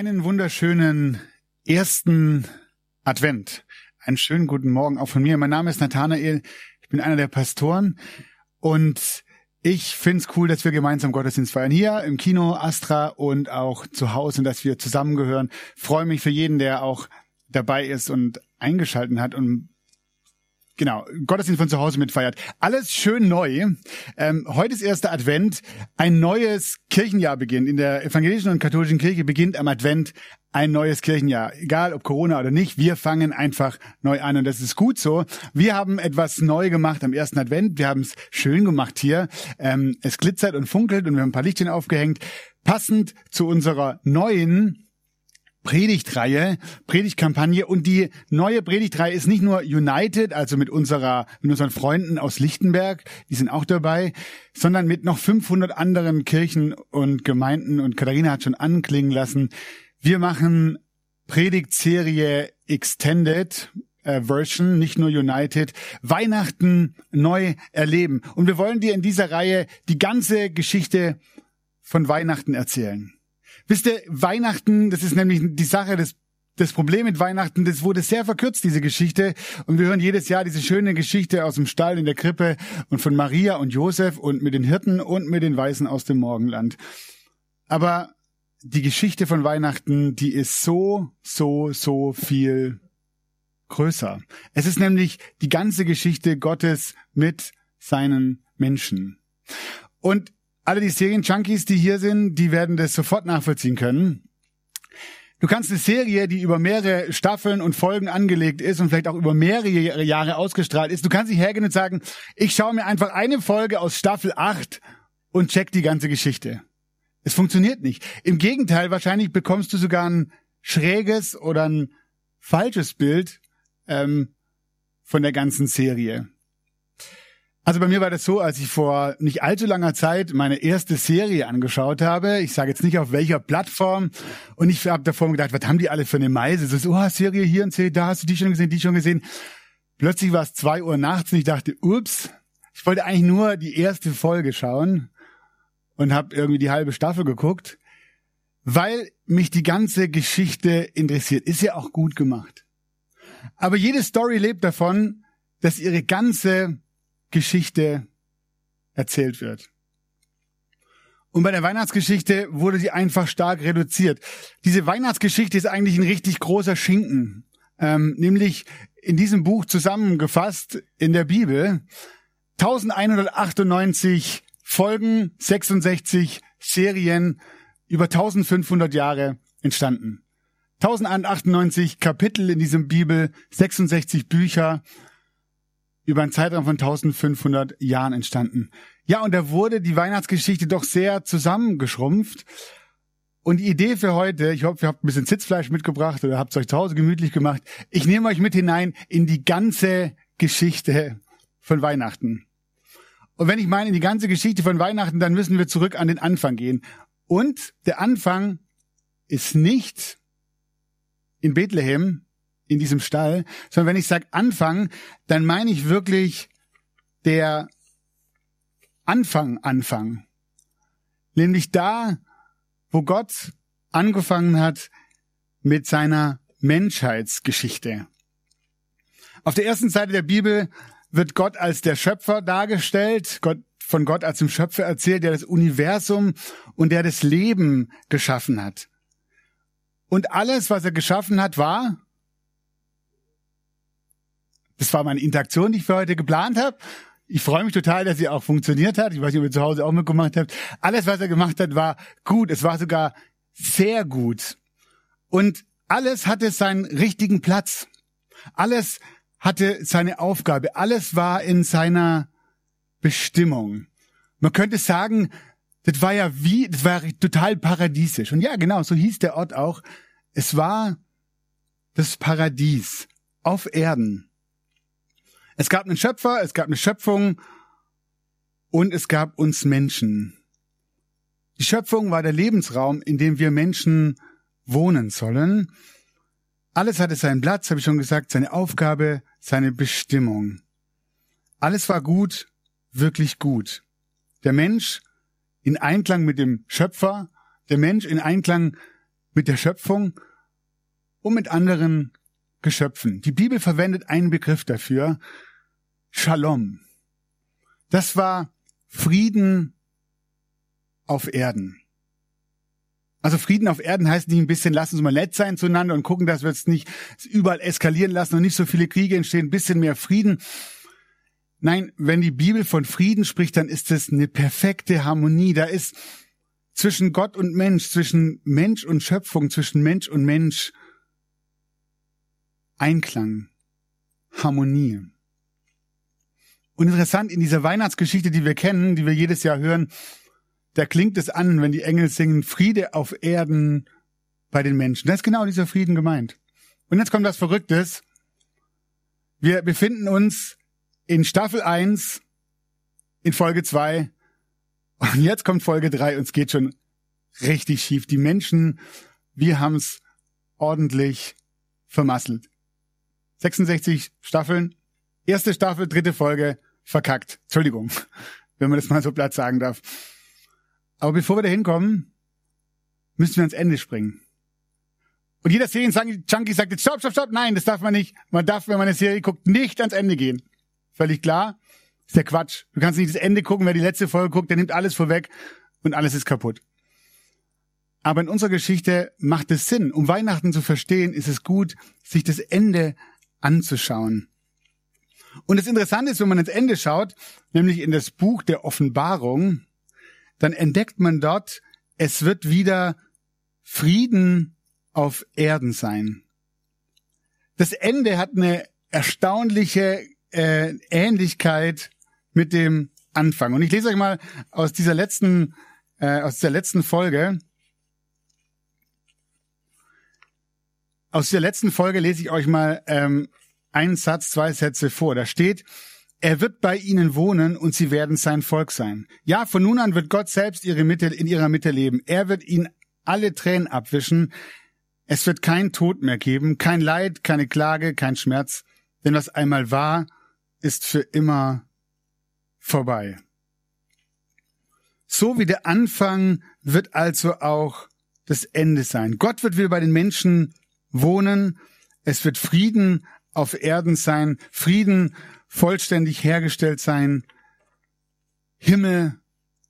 Einen wunderschönen ersten Advent. Einen schönen guten Morgen auch von mir. Mein Name ist Nathanael. Ich bin einer der Pastoren und ich find's cool, dass wir gemeinsam Gottesdienst feiern. Hier im Kino Astra und auch zu Hause, dass wir zusammengehören. Freue mich für jeden, der auch dabei ist und eingeschalten hat und Genau, Gottesdienst von zu Hause mitfeiert. Alles schön neu. Ähm, heute ist erster Advent. Ein neues Kirchenjahr beginnt. In der evangelischen und katholischen Kirche beginnt am Advent ein neues Kirchenjahr. Egal ob Corona oder nicht, wir fangen einfach neu an und das ist gut so. Wir haben etwas neu gemacht am ersten Advent. Wir haben es schön gemacht hier. Ähm, es glitzert und funkelt und wir haben ein paar Lichtchen aufgehängt. Passend zu unserer neuen Predigtreihe, Predigtkampagne und die neue Predigtreihe ist nicht nur United, also mit unserer, mit unseren Freunden aus Lichtenberg, die sind auch dabei, sondern mit noch 500 anderen Kirchen und Gemeinden und Katharina hat schon anklingen lassen. Wir machen Predigtserie Extended, äh, Version, nicht nur United, Weihnachten neu erleben. Und wir wollen dir in dieser Reihe die ganze Geschichte von Weihnachten erzählen. Wisst ihr, Weihnachten, das ist nämlich die Sache, das, das Problem mit Weihnachten, das wurde sehr verkürzt, diese Geschichte. Und wir hören jedes Jahr diese schöne Geschichte aus dem Stall in der Krippe und von Maria und Josef und mit den Hirten und mit den Weißen aus dem Morgenland. Aber die Geschichte von Weihnachten, die ist so, so, so viel größer. Es ist nämlich die ganze Geschichte Gottes mit seinen Menschen. Und alle die Serien-Junkies, die hier sind, die werden das sofort nachvollziehen können. Du kannst eine Serie, die über mehrere Staffeln und Folgen angelegt ist und vielleicht auch über mehrere Jahre ausgestrahlt ist, du kannst nicht hergehen und sagen, ich schaue mir einfach eine Folge aus Staffel 8 und check die ganze Geschichte. Es funktioniert nicht. Im Gegenteil, wahrscheinlich bekommst du sogar ein schräges oder ein falsches Bild ähm, von der ganzen Serie. Also bei mir war das so, als ich vor nicht allzu langer Zeit meine erste Serie angeschaut habe. Ich sage jetzt nicht auf welcher Plattform. Und ich habe davor gedacht, was haben die alle für eine Meise? So, oh, Serie hier und da, hast du die schon gesehen, die schon gesehen. Plötzlich war es zwei Uhr nachts und ich dachte, ups, ich wollte eigentlich nur die erste Folge schauen und habe irgendwie die halbe Staffel geguckt, weil mich die ganze Geschichte interessiert. Ist ja auch gut gemacht. Aber jede Story lebt davon, dass ihre ganze Geschichte erzählt wird. Und bei der Weihnachtsgeschichte wurde sie einfach stark reduziert. Diese Weihnachtsgeschichte ist eigentlich ein richtig großer Schinken, ähm, nämlich in diesem Buch zusammengefasst in der Bibel. 1198 Folgen, 66 Serien, über 1500 Jahre entstanden. 1098 Kapitel in diesem Bibel, 66 Bücher, über einen Zeitraum von 1500 Jahren entstanden. Ja, und da wurde die Weihnachtsgeschichte doch sehr zusammengeschrumpft. Und die Idee für heute, ich hoffe, ihr habt ein bisschen Sitzfleisch mitgebracht oder habt es euch zu Hause gemütlich gemacht. Ich nehme euch mit hinein in die ganze Geschichte von Weihnachten. Und wenn ich meine in die ganze Geschichte von Weihnachten, dann müssen wir zurück an den Anfang gehen. Und der Anfang ist nicht in Bethlehem, in diesem Stall, sondern wenn ich sage Anfang, dann meine ich wirklich der Anfang, Anfang. Nämlich da, wo Gott angefangen hat mit seiner Menschheitsgeschichte. Auf der ersten Seite der Bibel wird Gott als der Schöpfer dargestellt, Gott, von Gott als dem Schöpfer erzählt, der das Universum und der das Leben geschaffen hat. Und alles, was er geschaffen hat, war das war meine Interaktion, die ich für heute geplant habe. Ich freue mich total, dass sie auch funktioniert hat. Ich weiß nicht, ob ihr zu Hause auch mitgemacht habt. Alles, was er gemacht hat, war gut. Es war sogar sehr gut. Und alles hatte seinen richtigen Platz. Alles hatte seine Aufgabe. Alles war in seiner Bestimmung. Man könnte sagen, Das war ja wie, das war total paradiesisch. Und ja, genau, so hieß der Ort auch. Es war das Paradies auf Erden. Es gab einen Schöpfer, es gab eine Schöpfung und es gab uns Menschen. Die Schöpfung war der Lebensraum, in dem wir Menschen wohnen sollen. Alles hatte seinen Platz, habe ich schon gesagt, seine Aufgabe, seine Bestimmung. Alles war gut, wirklich gut. Der Mensch in Einklang mit dem Schöpfer, der Mensch in Einklang mit der Schöpfung und mit anderen Geschöpfen. Die Bibel verwendet einen Begriff dafür, Shalom. Das war Frieden auf Erden. Also Frieden auf Erden heißt nicht ein bisschen, lassen uns mal nett sein zueinander und gucken, dass wir es nicht überall eskalieren lassen und nicht so viele Kriege entstehen, ein bisschen mehr Frieden. Nein, wenn die Bibel von Frieden spricht, dann ist es eine perfekte Harmonie. Da ist zwischen Gott und Mensch, zwischen Mensch und Schöpfung, zwischen Mensch und Mensch Einklang, Harmonie. Und interessant, in dieser Weihnachtsgeschichte, die wir kennen, die wir jedes Jahr hören, da klingt es an, wenn die Engel singen, Friede auf Erden bei den Menschen. Da ist genau dieser Frieden gemeint. Und jetzt kommt was Verrücktes. Wir befinden uns in Staffel 1, in Folge 2, und jetzt kommt Folge 3 und es geht schon richtig schief. Die Menschen, wir haben es ordentlich vermasselt. 66 Staffeln, erste Staffel, dritte Folge, verkackt. Entschuldigung, wenn man das mal so platt sagen darf. Aber bevor wir da hinkommen, müssen wir ans Ende springen. Und jeder Serien-Junkie sagt jetzt, stopp, stopp, stopp, nein, das darf man nicht. Man darf, wenn man eine Serie guckt, nicht ans Ende gehen. Völlig klar. Ist der Quatsch. Du kannst nicht das Ende gucken, wer die letzte Folge guckt, der nimmt alles vorweg und alles ist kaputt. Aber in unserer Geschichte macht es Sinn. Um Weihnachten zu verstehen, ist es gut, sich das Ende anzuschauen. Und das Interessante ist, wenn man ins Ende schaut, nämlich in das Buch der Offenbarung, dann entdeckt man dort, es wird wieder Frieden auf Erden sein. Das Ende hat eine erstaunliche äh, Ähnlichkeit mit dem Anfang. Und ich lese euch mal aus dieser letzten, äh, aus der letzten Folge. Aus der letzten Folge lese ich euch mal ähm, einen Satz, zwei Sätze vor. Da steht, er wird bei ihnen wohnen und sie werden sein Volk sein. Ja, von nun an wird Gott selbst ihre Mitte, in ihrer Mitte leben. Er wird ihnen alle Tränen abwischen. Es wird kein Tod mehr geben, kein Leid, keine Klage, kein Schmerz. Denn was einmal war, ist für immer vorbei. So wie der Anfang wird also auch das Ende sein. Gott wird wieder bei den Menschen wohnen. Es wird Frieden auf Erden sein, Frieden vollständig hergestellt sein, Himmel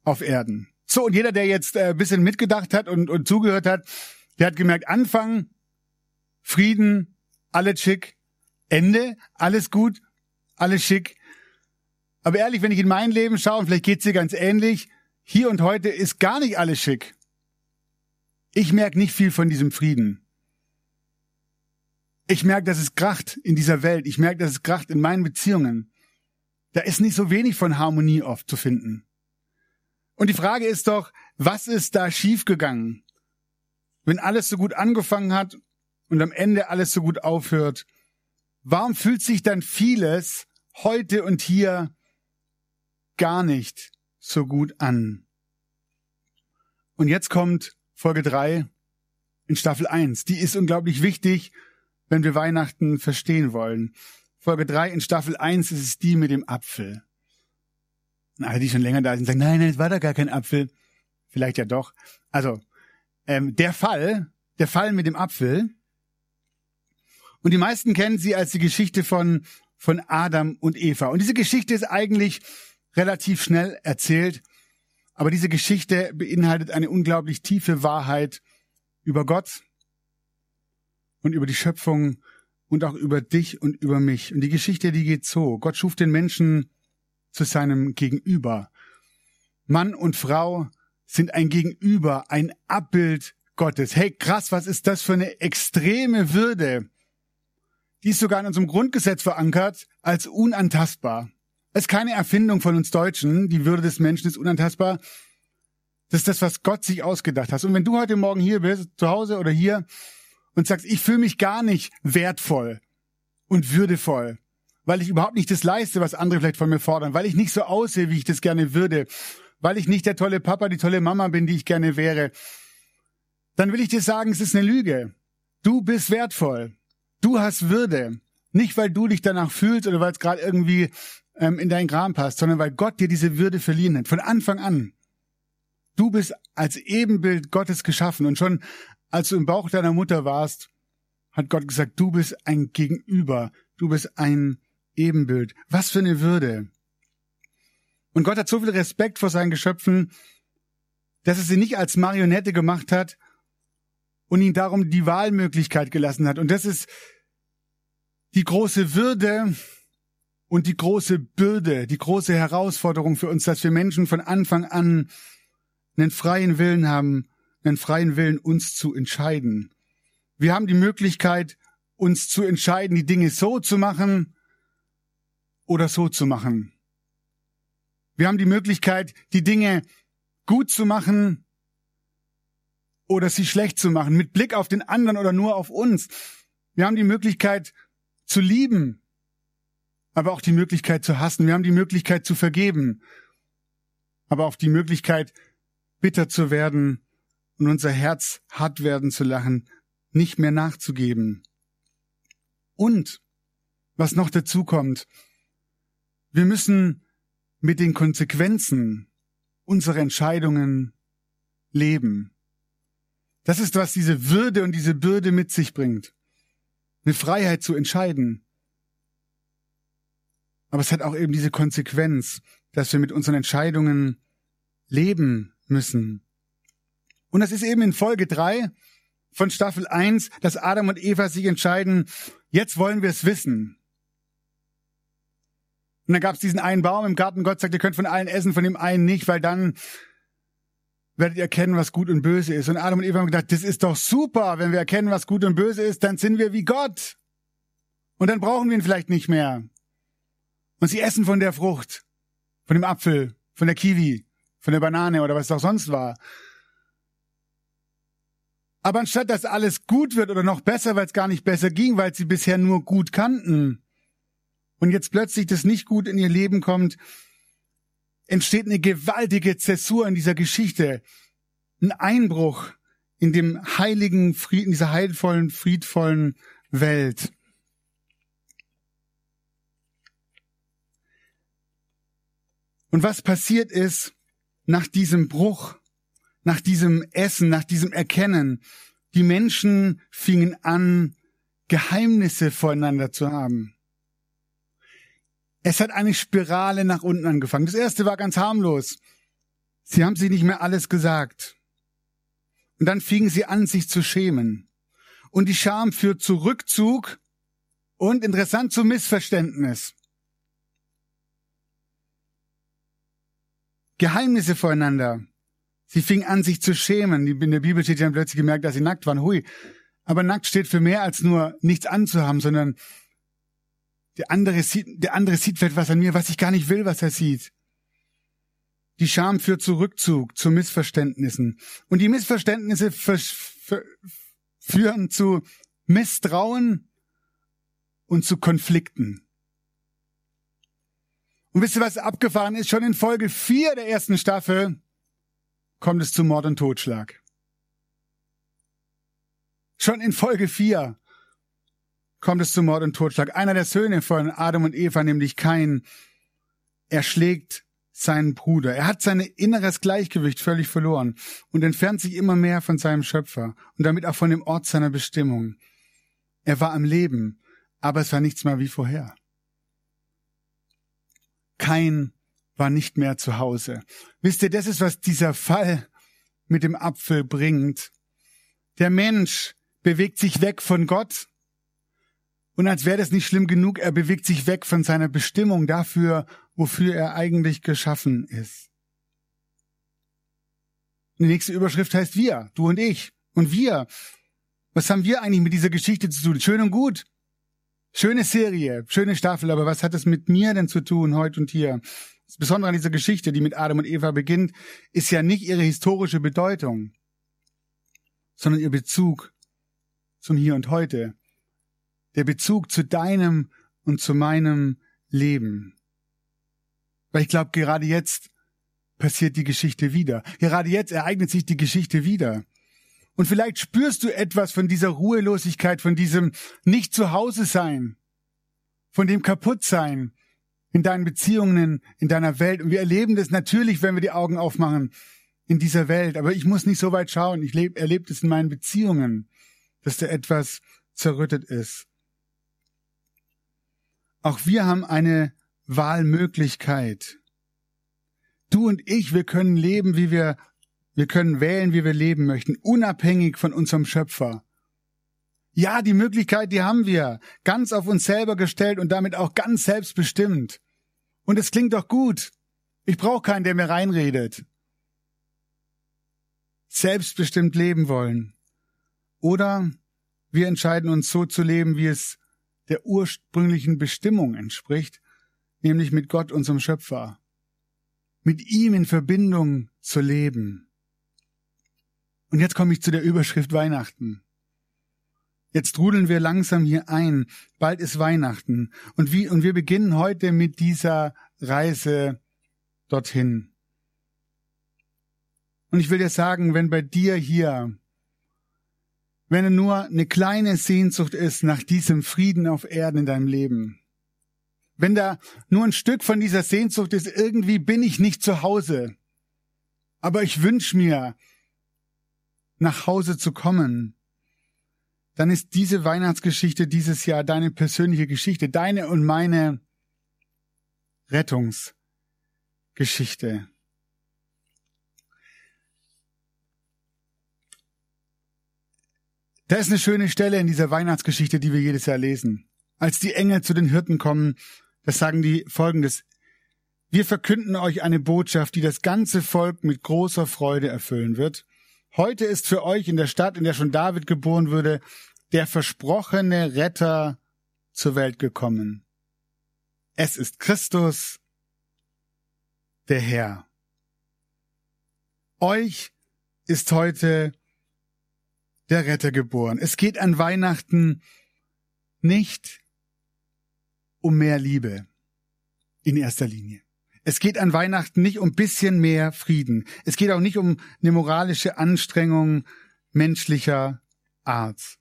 auf Erden. So, und jeder, der jetzt äh, ein bisschen mitgedacht hat und, und zugehört hat, der hat gemerkt, Anfang, Frieden, alles schick, Ende, alles gut, alles schick. Aber ehrlich, wenn ich in mein Leben schaue, und vielleicht geht's dir ganz ähnlich, hier und heute ist gar nicht alles schick. Ich merke nicht viel von diesem Frieden. Ich merke, dass es kracht in dieser Welt. Ich merke, dass es kracht in meinen Beziehungen. Da ist nicht so wenig von Harmonie oft zu finden. Und die Frage ist doch, was ist da schiefgegangen? Wenn alles so gut angefangen hat und am Ende alles so gut aufhört, warum fühlt sich dann vieles heute und hier gar nicht so gut an? Und jetzt kommt Folge drei in Staffel eins. Die ist unglaublich wichtig wenn wir Weihnachten verstehen wollen. Folge 3 in Staffel 1 ist es die mit dem Apfel. Und alle, die schon länger da sind, sagen, nein, nein, es war da gar kein Apfel. Vielleicht ja doch. Also, ähm, der Fall, der Fall mit dem Apfel. Und die meisten kennen sie als die Geschichte von, von Adam und Eva. Und diese Geschichte ist eigentlich relativ schnell erzählt. Aber diese Geschichte beinhaltet eine unglaublich tiefe Wahrheit über Gott, und über die Schöpfung und auch über dich und über mich. Und die Geschichte, die geht so. Gott schuf den Menschen zu seinem Gegenüber. Mann und Frau sind ein Gegenüber, ein Abbild Gottes. Hey, krass, was ist das für eine extreme Würde? Die ist sogar in unserem Grundgesetz verankert als unantastbar. Es ist keine Erfindung von uns Deutschen. Die Würde des Menschen ist unantastbar. Das ist das, was Gott sich ausgedacht hat. Und wenn du heute Morgen hier bist, zu Hause oder hier, und sagst, ich fühle mich gar nicht wertvoll und würdevoll, weil ich überhaupt nicht das leiste, was andere vielleicht von mir fordern, weil ich nicht so aussehe, wie ich das gerne würde, weil ich nicht der tolle Papa, die tolle Mama bin, die ich gerne wäre, dann will ich dir sagen, es ist eine Lüge. Du bist wertvoll. Du hast Würde. Nicht, weil du dich danach fühlst oder weil es gerade irgendwie ähm, in deinen Kram passt, sondern weil Gott dir diese Würde verliehen hat. Von Anfang an. Du bist als Ebenbild Gottes geschaffen und schon als du im Bauch deiner Mutter warst, hat Gott gesagt, du bist ein Gegenüber, du bist ein Ebenbild. Was für eine Würde. Und Gott hat so viel Respekt vor seinen Geschöpfen, dass er sie nicht als Marionette gemacht hat und ihnen darum die Wahlmöglichkeit gelassen hat. Und das ist die große Würde und die große Bürde, die große Herausforderung für uns, dass wir Menschen von Anfang an einen freien Willen haben, einen freien Willen, uns zu entscheiden. Wir haben die Möglichkeit, uns zu entscheiden, die Dinge so zu machen oder so zu machen. Wir haben die Möglichkeit, die Dinge gut zu machen oder sie schlecht zu machen, mit Blick auf den anderen oder nur auf uns. Wir haben die Möglichkeit zu lieben, aber auch die Möglichkeit zu hassen. Wir haben die Möglichkeit zu vergeben, aber auch die Möglichkeit, bitter zu werden und unser Herz hart werden zu lachen, nicht mehr nachzugeben. Und, was noch dazu kommt, wir müssen mit den Konsequenzen unserer Entscheidungen leben. Das ist, was diese Würde und diese Bürde mit sich bringt. Eine Freiheit zu entscheiden. Aber es hat auch eben diese Konsequenz, dass wir mit unseren Entscheidungen leben müssen. Und das ist eben in Folge drei von Staffel eins, dass Adam und Eva sich entscheiden, jetzt wollen wir es wissen. Und dann gab es diesen einen Baum im Garten. Gott sagt, ihr könnt von allen essen, von dem einen nicht, weil dann werdet ihr erkennen, was gut und böse ist. Und Adam und Eva haben gedacht, das ist doch super. Wenn wir erkennen, was gut und böse ist, dann sind wir wie Gott. Und dann brauchen wir ihn vielleicht nicht mehr. Und sie essen von der Frucht, von dem Apfel, von der Kiwi, von der Banane oder was auch sonst war. Aber anstatt dass alles gut wird oder noch besser, weil es gar nicht besser ging, weil sie bisher nur gut kannten und jetzt plötzlich das nicht gut in ihr Leben kommt, entsteht eine gewaltige Zäsur in dieser Geschichte, ein Einbruch in dem heiligen Frieden, dieser heilvollen, friedvollen Welt. Und was passiert ist nach diesem Bruch, nach diesem Essen, nach diesem Erkennen. Die Menschen fingen an, Geheimnisse voreinander zu haben. Es hat eine Spirale nach unten angefangen. Das erste war ganz harmlos. Sie haben sich nicht mehr alles gesagt. Und dann fingen sie an, sich zu schämen. Und die Scham führt zu Rückzug und interessant zu Missverständnis. Geheimnisse voreinander. Sie fing an, sich zu schämen. In der Bibel steht, sie haben plötzlich gemerkt, dass sie nackt waren. Hui. Aber nackt steht für mehr als nur nichts anzuhaben, sondern der andere sieht, der andere sieht vielleicht was an mir, was ich gar nicht will, was er sieht. Die Scham führt zu Rückzug, zu Missverständnissen. Und die Missverständnisse führen zu Misstrauen und zu Konflikten. Und wisst ihr, was abgefahren ist? Schon in Folge 4 der ersten Staffel kommt es zu Mord und Totschlag. Schon in Folge 4 kommt es zu Mord und Totschlag. Einer der Söhne von Adam und Eva, nämlich Kain, erschlägt seinen Bruder. Er hat sein inneres Gleichgewicht völlig verloren und entfernt sich immer mehr von seinem Schöpfer und damit auch von dem Ort seiner Bestimmung. Er war am Leben, aber es war nichts mehr wie vorher. Kain war nicht mehr zu Hause. Wisst ihr, das ist, was dieser Fall mit dem Apfel bringt. Der Mensch bewegt sich weg von Gott. Und als wäre das nicht schlimm genug, er bewegt sich weg von seiner Bestimmung dafür, wofür er eigentlich geschaffen ist. Die nächste Überschrift heißt wir, du und ich. Und wir. Was haben wir eigentlich mit dieser Geschichte zu tun? Schön und gut. Schöne Serie, schöne Staffel, aber was hat es mit mir denn zu tun heute und hier? Das Besondere an dieser Geschichte, die mit Adam und Eva beginnt, ist ja nicht ihre historische Bedeutung, sondern ihr Bezug zum Hier und Heute. Der Bezug zu deinem und zu meinem Leben. Weil ich glaube, gerade jetzt passiert die Geschichte wieder. Gerade jetzt ereignet sich die Geschichte wieder. Und vielleicht spürst du etwas von dieser Ruhelosigkeit, von diesem nicht zu Hause sein, von dem Kaputtsein in deinen Beziehungen, in deiner Welt. Und wir erleben das natürlich, wenn wir die Augen aufmachen in dieser Welt. Aber ich muss nicht so weit schauen. Ich erlebe das in meinen Beziehungen, dass da etwas zerrüttet ist. Auch wir haben eine Wahlmöglichkeit. Du und ich, wir können leben, wie wir, wir können wählen, wie wir leben möchten, unabhängig von unserem Schöpfer. Ja, die Möglichkeit, die haben wir, ganz auf uns selber gestellt und damit auch ganz selbstbestimmt. Und es klingt doch gut. Ich brauche keinen, der mir reinredet. Selbstbestimmt leben wollen. Oder wir entscheiden uns so zu leben, wie es der ursprünglichen Bestimmung entspricht, nämlich mit Gott, unserem Schöpfer mit ihm in Verbindung zu leben. Und jetzt komme ich zu der Überschrift Weihnachten. Jetzt trudeln wir langsam hier ein. Bald ist Weihnachten. Und, wie, und wir beginnen heute mit dieser Reise dorthin. Und ich will dir sagen, wenn bei dir hier, wenn nur eine kleine Sehnsucht ist nach diesem Frieden auf Erden in deinem Leben, wenn da nur ein Stück von dieser Sehnsucht ist, irgendwie bin ich nicht zu Hause. Aber ich wünsche mir, nach Hause zu kommen. Dann ist diese Weihnachtsgeschichte dieses Jahr deine persönliche Geschichte, deine und meine Rettungsgeschichte. Da ist eine schöne Stelle in dieser Weihnachtsgeschichte, die wir jedes Jahr lesen. Als die Engel zu den Hirten kommen das sagen die folgendes. Wir verkünden euch eine Botschaft, die das ganze Volk mit großer Freude erfüllen wird. Heute ist für euch in der Stadt, in der schon David geboren wurde, der versprochene Retter zur Welt gekommen. Es ist Christus, der Herr. Euch ist heute der Retter geboren. Es geht an Weihnachten nicht um mehr Liebe in erster Linie. Es geht an Weihnachten nicht um bisschen mehr Frieden. Es geht auch nicht um eine moralische Anstrengung menschlicher Art.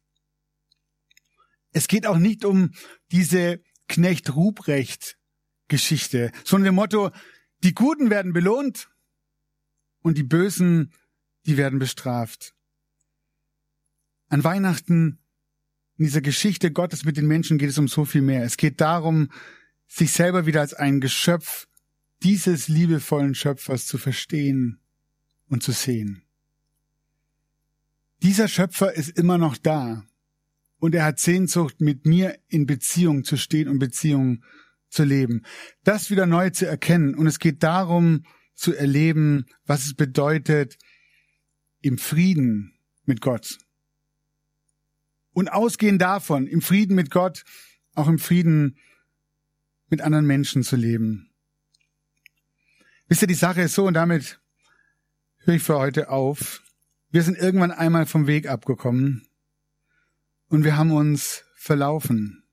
Es geht auch nicht um diese Knecht Ruprecht Geschichte, sondern dem Motto, die Guten werden belohnt und die Bösen, die werden bestraft. An Weihnachten in dieser Geschichte Gottes mit den Menschen geht es um so viel mehr. Es geht darum, sich selber wieder als ein Geschöpf dieses liebevollen Schöpfers zu verstehen und zu sehen. Dieser Schöpfer ist immer noch da und er hat Sehnsucht, mit mir in Beziehung zu stehen und Beziehung zu leben. Das wieder neu zu erkennen und es geht darum zu erleben, was es bedeutet, im Frieden mit Gott und ausgehend davon, im Frieden mit Gott, auch im Frieden mit anderen Menschen zu leben. Wisst ihr, die Sache ist so, und damit höre ich für heute auf. Wir sind irgendwann einmal vom Weg abgekommen und wir haben uns verlaufen.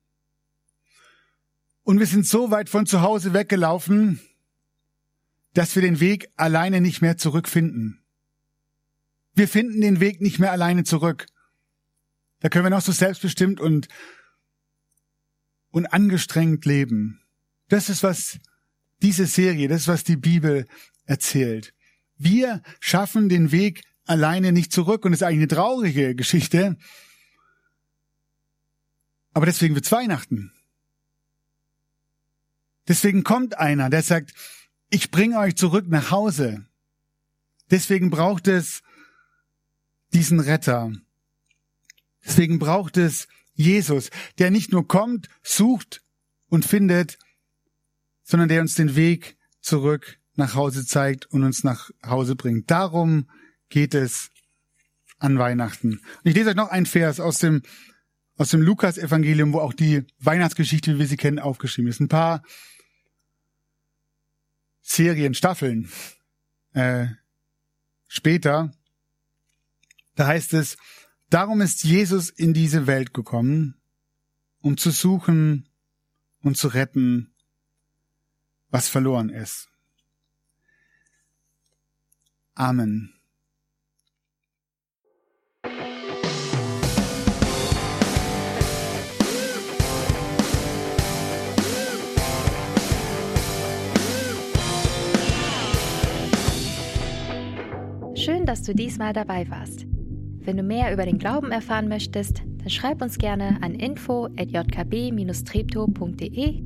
Und wir sind so weit von zu Hause weggelaufen, dass wir den Weg alleine nicht mehr zurückfinden. Wir finden den Weg nicht mehr alleine zurück. Da können wir noch so selbstbestimmt und, und angestrengt leben. Das ist, was diese Serie, das was die Bibel erzählt. Wir schaffen den Weg alleine nicht zurück und es ist eigentlich eine traurige Geschichte. Aber deswegen wird's Weihnachten. Deswegen kommt einer, der sagt, ich bringe euch zurück nach Hause. Deswegen braucht es diesen Retter. Deswegen braucht es Jesus, der nicht nur kommt, sucht und findet, sondern der uns den Weg zurück nach Hause zeigt und uns nach Hause bringt. Darum geht es an Weihnachten. Und ich lese euch noch einen Vers aus dem, aus dem Lukas-Evangelium, wo auch die Weihnachtsgeschichte, wie wir sie kennen, aufgeschrieben ist. Ein paar Serienstaffeln äh, später, da heißt es, darum ist Jesus in diese Welt gekommen, um zu suchen und zu retten, was verloren ist. Amen. Schön, dass du diesmal dabei warst. Wenn du mehr über den Glauben erfahren möchtest, dann schreib uns gerne an info@jkb-treptow.de